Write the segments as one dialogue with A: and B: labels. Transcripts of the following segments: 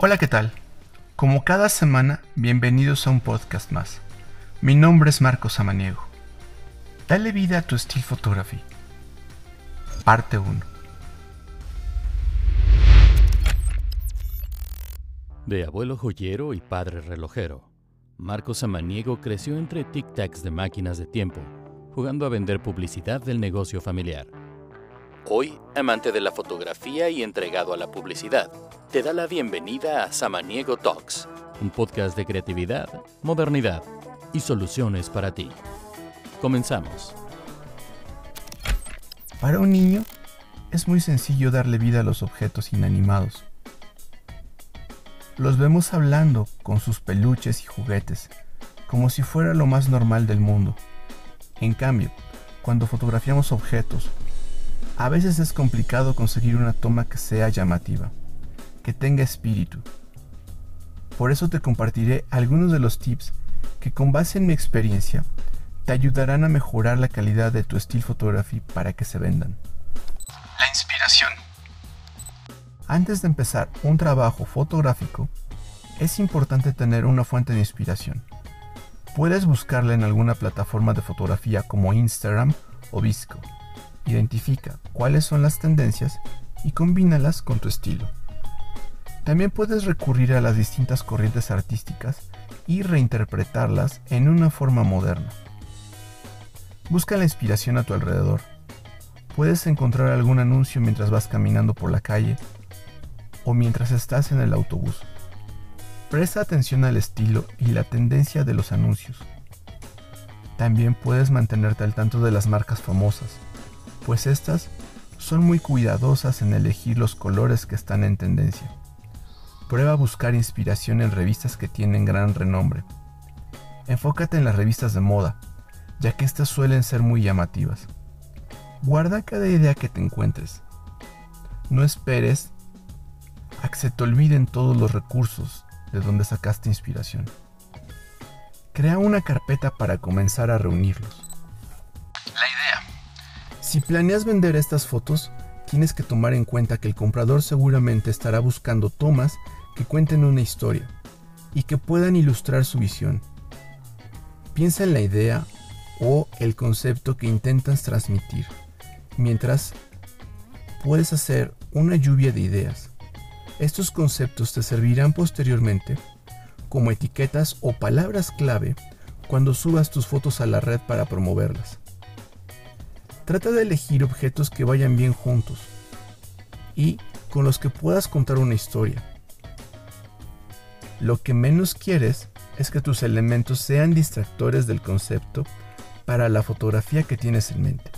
A: Hola, ¿qué tal? Como cada semana, bienvenidos a un podcast más. Mi nombre es Marcos Samaniego. Dale vida a tu Steel Photography. Parte 1.
B: De abuelo joyero y padre relojero, Marcos Samaniego creció entre tic-tacs de máquinas de tiempo, jugando a vender publicidad del negocio familiar. Hoy, amante de la fotografía y entregado a la publicidad, te da la bienvenida a Samaniego Talks, un podcast de creatividad, modernidad y soluciones para ti. Comenzamos.
A: Para un niño, es muy sencillo darle vida a los objetos inanimados. Los vemos hablando con sus peluches y juguetes, como si fuera lo más normal del mundo. En cambio, cuando fotografiamos objetos a veces es complicado conseguir una toma que sea llamativa, que tenga espíritu. Por eso te compartiré algunos de los tips que con base en mi experiencia te ayudarán a mejorar la calidad de tu estilo photography para que se vendan. La inspiración. Antes de empezar un trabajo fotográfico, es importante tener una fuente de inspiración. Puedes buscarla en alguna plataforma de fotografía como Instagram o Visco Identifica cuáles son las tendencias y combínalas con tu estilo. También puedes recurrir a las distintas corrientes artísticas y reinterpretarlas en una forma moderna. Busca la inspiración a tu alrededor. Puedes encontrar algún anuncio mientras vas caminando por la calle o mientras estás en el autobús. Presta atención al estilo y la tendencia de los anuncios. También puedes mantenerte al tanto de las marcas famosas pues estas son muy cuidadosas en elegir los colores que están en tendencia. Prueba a buscar inspiración en revistas que tienen gran renombre. Enfócate en las revistas de moda, ya que estas suelen ser muy llamativas. Guarda cada idea que te encuentres. No esperes a que se te olviden todos los recursos de donde sacaste inspiración. Crea una carpeta para comenzar a reunirlos. Si planeas vender estas fotos, tienes que tomar en cuenta que el comprador seguramente estará buscando tomas que cuenten una historia y que puedan ilustrar su visión. Piensa en la idea o el concepto que intentas transmitir, mientras puedes hacer una lluvia de ideas. Estos conceptos te servirán posteriormente como etiquetas o palabras clave cuando subas tus fotos a la red para promoverlas. Trata de elegir objetos que vayan bien juntos y con los que puedas contar una historia. Lo que menos quieres es que tus elementos sean distractores del concepto para la fotografía que tienes en mente.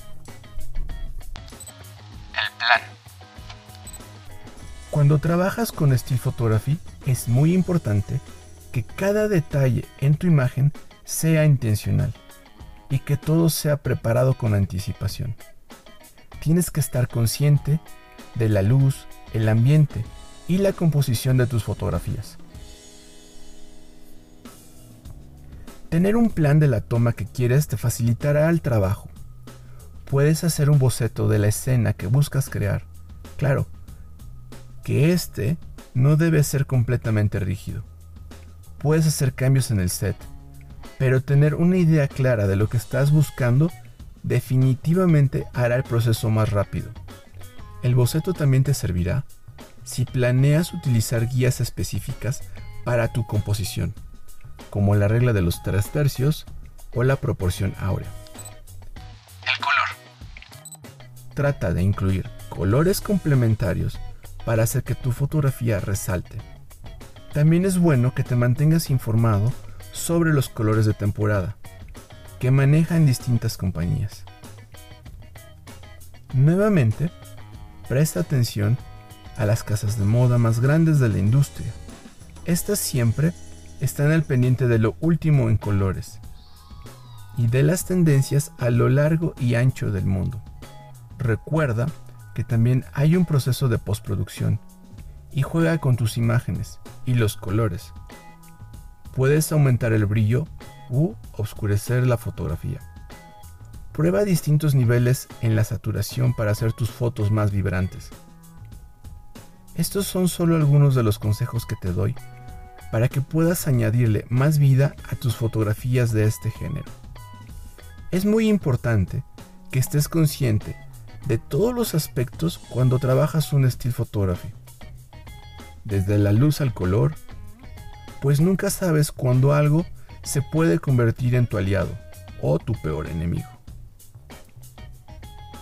A: El plan. Cuando trabajas con Steel Photography es muy importante que cada detalle en tu imagen sea intencional y que todo sea preparado con anticipación. Tienes que estar consciente de la luz, el ambiente y la composición de tus fotografías. Tener un plan de la toma que quieres te facilitará el trabajo. Puedes hacer un boceto de la escena que buscas crear. Claro, que este no debe ser completamente rígido. Puedes hacer cambios en el set, pero tener una idea clara de lo que estás buscando definitivamente hará el proceso más rápido. El boceto también te servirá si planeas utilizar guías específicas para tu composición, como la regla de los tres tercios o la proporción áurea. El color. Trata de incluir colores complementarios para hacer que tu fotografía resalte. También es bueno que te mantengas informado sobre los colores de temporada que manejan distintas compañías. Nuevamente, presta atención a las casas de moda más grandes de la industria. Estas siempre están al pendiente de lo último en colores y de las tendencias a lo largo y ancho del mundo. Recuerda que también hay un proceso de postproducción y juega con tus imágenes y los colores Puedes aumentar el brillo u oscurecer la fotografía. Prueba distintos niveles en la saturación para hacer tus fotos más vibrantes. Estos son solo algunos de los consejos que te doy para que puedas añadirle más vida a tus fotografías de este género. Es muy importante que estés consciente de todos los aspectos cuando trabajas un still photography, desde la luz al color, pues nunca sabes cuándo algo se puede convertir en tu aliado o tu peor enemigo.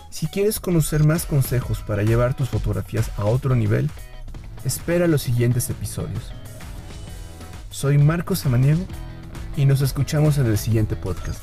A: Si quieres conocer más consejos para llevar tus fotografías a otro nivel, espera los siguientes episodios. Soy Marcos Samaniego y nos escuchamos en el siguiente podcast.